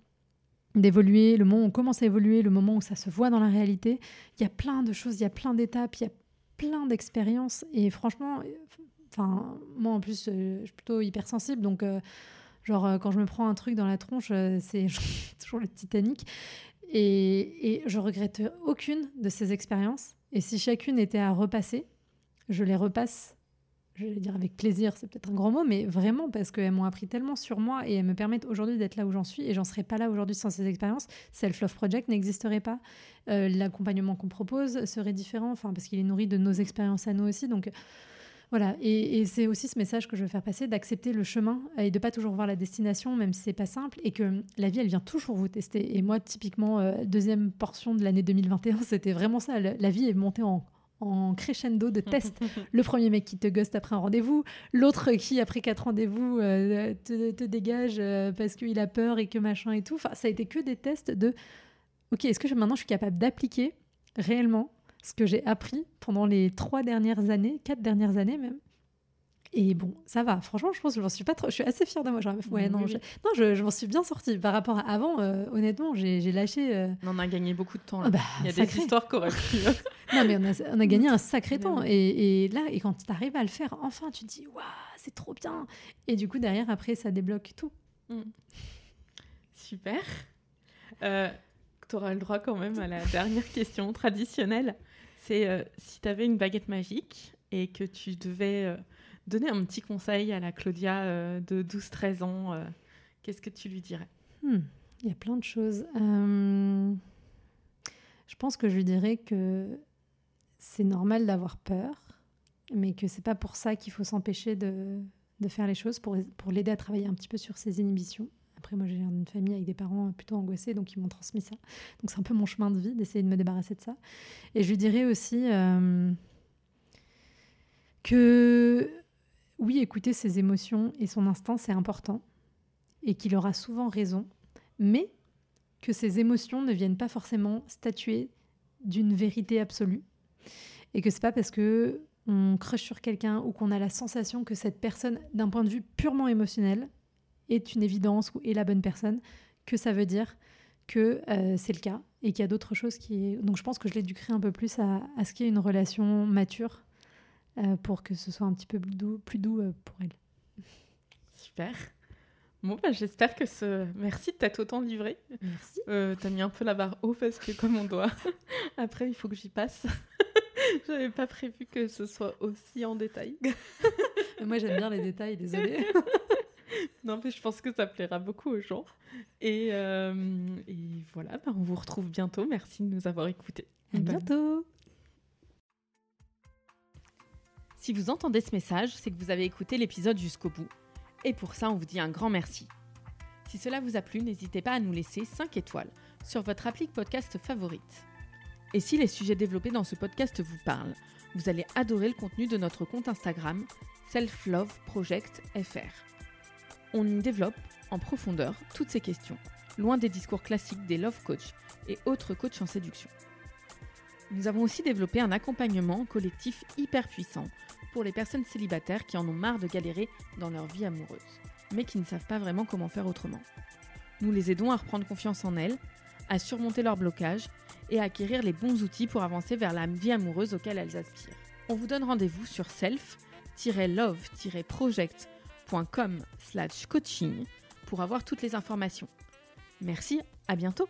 d'évoluer, le moment où on commence à évoluer, le moment où ça se voit dans la réalité, il y a plein de choses, il y a plein d'étapes, il y a plein d'expériences. Et franchement, moi en plus, euh, je suis plutôt hypersensible, donc. Euh, genre, euh, quand je me prends un truc dans la tronche, c'est <laughs> toujours le Titanic. Et, et je regrette aucune de ces expériences. Et si chacune était à repasser, je les repasse, je vais dire avec plaisir, c'est peut-être un grand mot, mais vraiment parce qu'elles m'ont appris tellement sur moi et elles me permettent aujourd'hui d'être là où j'en suis et j'en serais pas là aujourd'hui sans ces expériences. Self-Love Project n'existerait pas. L'accompagnement qu'on propose serait différent, enfin, parce qu'il est nourri de nos expériences à nous aussi. Donc, voilà, et, c'est aussi ce message que je veux faire passer, d'accepter le chemin et de pas toujours voir la destination, même si c'est pas simple, et que la vie, elle vient toujours vous tester. Et moi, typiquement, euh, deuxième portion de l'année 2021, <laughs> c'était vraiment ça. La vie est montée en, en crescendo de tests. <laughs> le premier mec qui te ghost après un rendez-vous, l'autre qui, après quatre rendez-vous, euh, te, dégage euh, parce qu'il a peur et que machin et tout. Enfin, ça a été que des tests de OK, est-ce que maintenant je suis capable d'appliquer réellement ce que j'ai appris pendant les trois dernières années, quatre dernières années même. Et bon, ça va. Franchement, je pense que je suis pas trop. Je suis assez fière de moi. Genre, ouais, non, je, non, je, m'en suis bien sortie par rapport à avant. Euh, honnêtement, j'ai lâché. Euh, on a gagné beaucoup de temps. Là. Ah bah, Il y a des histoires correctes. <laughs> non, mais on a, on a, gagné un sacré temps. Et, et, là, et quand tu arrives à le faire, enfin, tu te dis, waouh, c'est trop bien. Et du coup, derrière, après, ça débloque tout. Mm. Super. Euh, tu auras le droit quand même à la <laughs> dernière question traditionnelle. C'est euh, si tu avais une baguette magique et que tu devais euh, donner un petit conseil à la Claudia euh, de 12-13 ans, qu'est-ce que tu lui dirais? Hmm, Il y a plein de choses. Je pense que je lui dirais que c'est normal d'avoir peur, mais que c'est pas pour ça qu'il faut s'empêcher de, faire les choses, pour l'aider à travailler un petit peu sur ses inhibitions. Après, moi, j'ai une famille avec des parents plutôt angoissés, donc ils m'ont transmis ça. Donc c'est un peu mon chemin de vie d'essayer de me débarrasser de ça. Et je lui dirais aussi euh, que oui, écouter ses émotions et son instinct, c'est important, et qu'il aura souvent raison, mais que ces émotions ne viennent pas forcément statuer d'une vérité absolue, et que c'est pas parce que on crush sur quelqu'un ou qu'on a la sensation que cette personne, d'un point de vue purement émotionnel, est une évidence ou est la bonne personne, que ça veut dire que euh, c'est le cas et qu'il y a d'autres choses qui... Donc je pense que je l'éduquerai un peu plus à, à ce qu'il y ait une relation mature euh, pour que ce soit un petit peu plus doux, plus doux euh, pour elle. Super. Bon, bah, j'espère que ce. Merci de t'être autant livré. Merci. Euh, T'as mis un peu la barre haut parce que, comme on doit. <laughs> Après, il faut que j'y passe. <laughs> J'avais pas prévu que ce soit aussi en détail. <laughs> Moi j'aime bien les détails, désolée. <laughs> Non, mais je pense que ça plaira beaucoup aux gens. Et, euh, et voilà, bah, on vous retrouve bientôt. Merci de nous avoir écoutés. À bientôt. Si vous entendez ce message, c'est que vous avez écouté l'épisode jusqu'au bout. Et pour ça, on vous dit un grand merci. Si cela vous a plu, n'hésitez pas à nous laisser 5 étoiles sur votre appli podcast favorite. Et si les sujets développés dans ce podcast vous parlent, vous allez adorer le contenu de notre compte Instagram Self Love Project FR. On y développe en profondeur toutes ces questions, loin des discours classiques des love coach et autres coachs en séduction. Nous avons aussi développé un accompagnement collectif hyper puissant pour les personnes célibataires qui en ont marre de galérer dans leur vie amoureuse, mais qui ne savent pas vraiment comment faire autrement. Nous les aidons à reprendre confiance en elles, à surmonter leurs blocages et à acquérir les bons outils pour avancer vers la vie amoureuse auquel elles aspirent. On vous donne rendez-vous sur self-love-project.com coaching pour avoir toutes les informations. Merci, à bientôt